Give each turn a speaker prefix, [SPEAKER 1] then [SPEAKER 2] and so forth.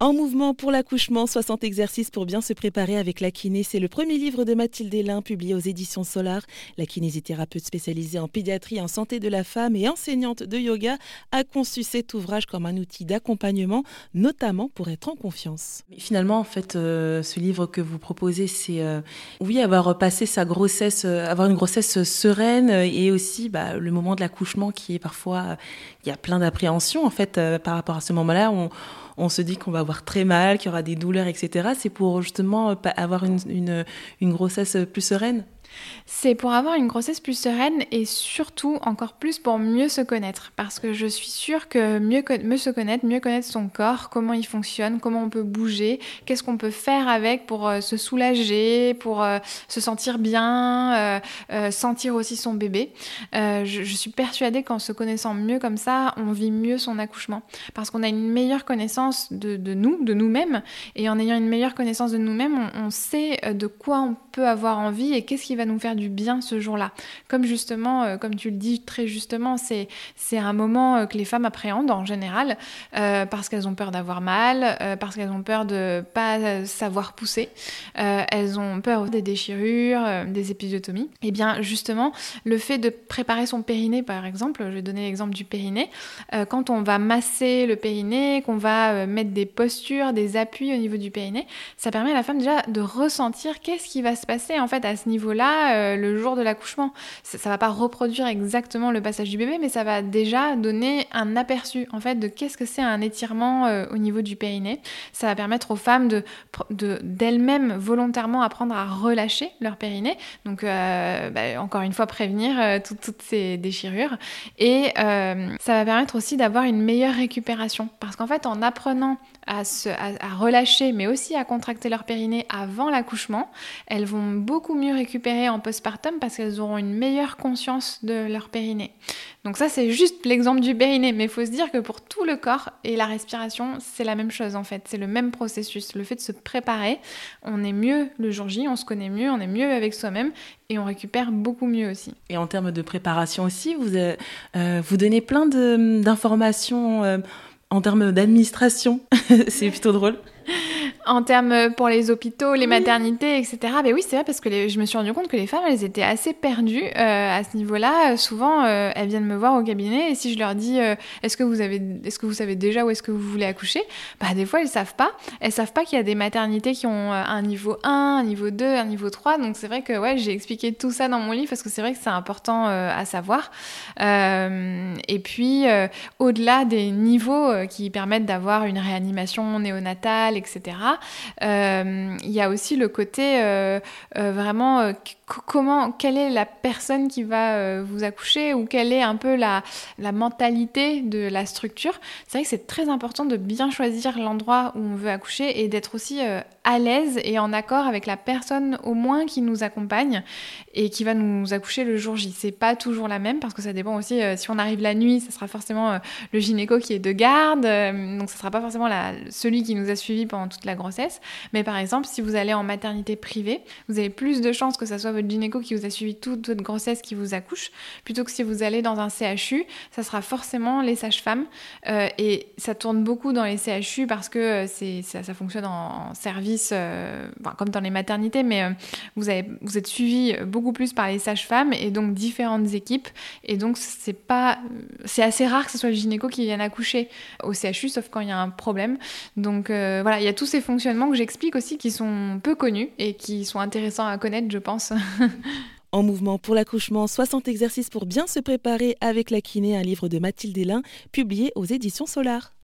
[SPEAKER 1] En mouvement pour l'accouchement, 60 exercices pour bien se préparer avec la kiné. C'est le premier livre de Mathilde Hélin, publié aux éditions Solar. La kinésithérapeute spécialisée en pédiatrie en santé de la femme et enseignante de yoga a conçu cet ouvrage comme un outil d'accompagnement, notamment pour être en confiance.
[SPEAKER 2] Finalement, en fait, euh, ce livre que vous proposez, c'est euh, oui, avoir passé sa grossesse, euh, avoir une grossesse sereine et aussi bah, le moment de l'accouchement qui est parfois, il y a plein d'appréhension en fait par rapport à ce moment-là. On se dit qu'on va avoir très mal, qu'il y aura des douleurs, etc. C'est pour justement avoir une, une grossesse plus sereine?
[SPEAKER 3] C'est pour avoir une grossesse plus sereine et surtout encore plus pour mieux se connaître. Parce que je suis sûre que mieux, se connaître, mieux connaître son corps, comment il fonctionne, comment on peut bouger, qu'est-ce qu'on peut faire avec pour euh, se soulager, pour euh, se sentir bien, euh, sentir aussi son bébé. Je, suis persuadée qu'en se connaissant mieux comme ça, on vit mieux son accouchement. Parce qu'on a une meilleure connaissance de, nous, de nous-mêmes. Et en ayant une meilleure connaissance de nous-mêmes, on, on sait de quoi on peut avoir envie et qu'est-ce qui va nous faire du bien ce jour-là. Comme justement, euh, comme tu le dis très justement, c'est, un moment euh, que les femmes appréhendent en général euh, parce qu'elles ont peur d'avoir mal, parce qu'elles ont peur de pas savoir pousser, elles ont peur des déchirures, des épisiotomies. Et eh bien justement, le fait de préparer son périnée par exemple, je vais donner l'exemple du périnée, quand on va masser le périnée, qu'on va mettre des postures, des appuis au niveau du périnée, ça permet à la femme déjà de ressentir qu'est-ce qui va se passer en fait à ce niveau-là euh, le jour de l'accouchement. Ça, ne va pas reproduire exactement le passage du bébé, mais ça va déjà donner un aperçu en fait de qu'est-ce que c'est un étirement euh, au niveau du périnée. Ça va permettre aux femmes de d'elles-mêmes volontairement apprendre à relâcher leur périnée. Donc euh, bah, encore une fois prévenir toutes ces déchirures et ça va permettre aussi d'avoir une meilleure récupération parce qu'en fait en apprenant à, se, à, relâcher, mais aussi à contracter leur périnée avant l'accouchement, elles vont beaucoup mieux récupérer en postpartum parce qu'elles auront une meilleure conscience de leur périnée. Donc ça, c'est juste l'exemple du périnée, mais il faut se dire que pour tout le corps et la respiration, c'est la même chose en fait, c'est le même processus. Le fait de se préparer, on est mieux le jour J, on se connaît mieux, on est mieux avec soi-même et on récupère beaucoup mieux aussi.
[SPEAKER 2] Et en termes de préparation aussi, vous, euh, euh, vous donnez plein d'informations. Euh, en termes d'administration, c'est plutôt drôle
[SPEAKER 3] en termes euh, pour les hôpitaux, les maternités, etc. Mais oui, c'est vrai parce que je me suis rendu compte que les femmes, elles étaient assez perdues euh, à ce niveau-là. Souvent, euh, elles viennent me voir au cabinet et si je leur dis est-ce que vous avez, est-ce que vous savez déjà où est-ce que vous voulez accoucher, bah des fois elles savent pas. Elles savent pas qu'il y a des maternités qui ont un niveau 1, un niveau 2, un niveau 3. Donc c'est vrai que ouais, j'ai expliqué tout ça dans mon livre parce que c'est vrai que c'est important à savoir. et puis au-delà des niveaux qui permettent d'avoir une réanimation néonatale, etc. Euh, il y a aussi le côté euh, euh, vraiment comment, quelle est la personne qui va vous accoucher ou quelle est un peu la, mentalité de la structure? C'est vrai que c'est très important de bien choisir l'endroit où on veut accoucher et d'être aussi à l'aise et en accord avec la personne au moins qui nous accompagne et qui va nous accoucher le jour J. C'est pas toujours la même parce que ça dépend aussi si on arrive la nuit, ce sera forcément le gynéco qui est de garde, donc ce sera pas forcément celui qui nous a suivi pendant toute la grossesse. Mais par exemple, si vous allez en maternité privée, vous avez plus de chances que ça soit votre gynéco qui vous a suivi toute votre grossesse qui vous accouche, plutôt que si vous allez dans un CHU, ça sera forcément les sages-femmes. Euh, et ça tourne beaucoup dans les CHU parce que euh, c'est, ça, fonctionne en, service, euh, comme dans les maternités, mais vous, avez, vous êtes suivi beaucoup plus par les sages-femmes et donc différentes équipes. Et donc, c'est pas, c'est assez rare que ce soit le gynéco qui vienne accoucher au CHU, sauf quand il y a un problème. Donc, voilà, il y a tous ces fonctionnements que j'explique aussi qui sont peu connus et qui sont intéressants à connaître, je pense.
[SPEAKER 1] En mouvement pour l'accouchement, 60 exercices pour bien se préparer avec la kiné, un livre de Mathilde Hélin, publié aux éditions Solar.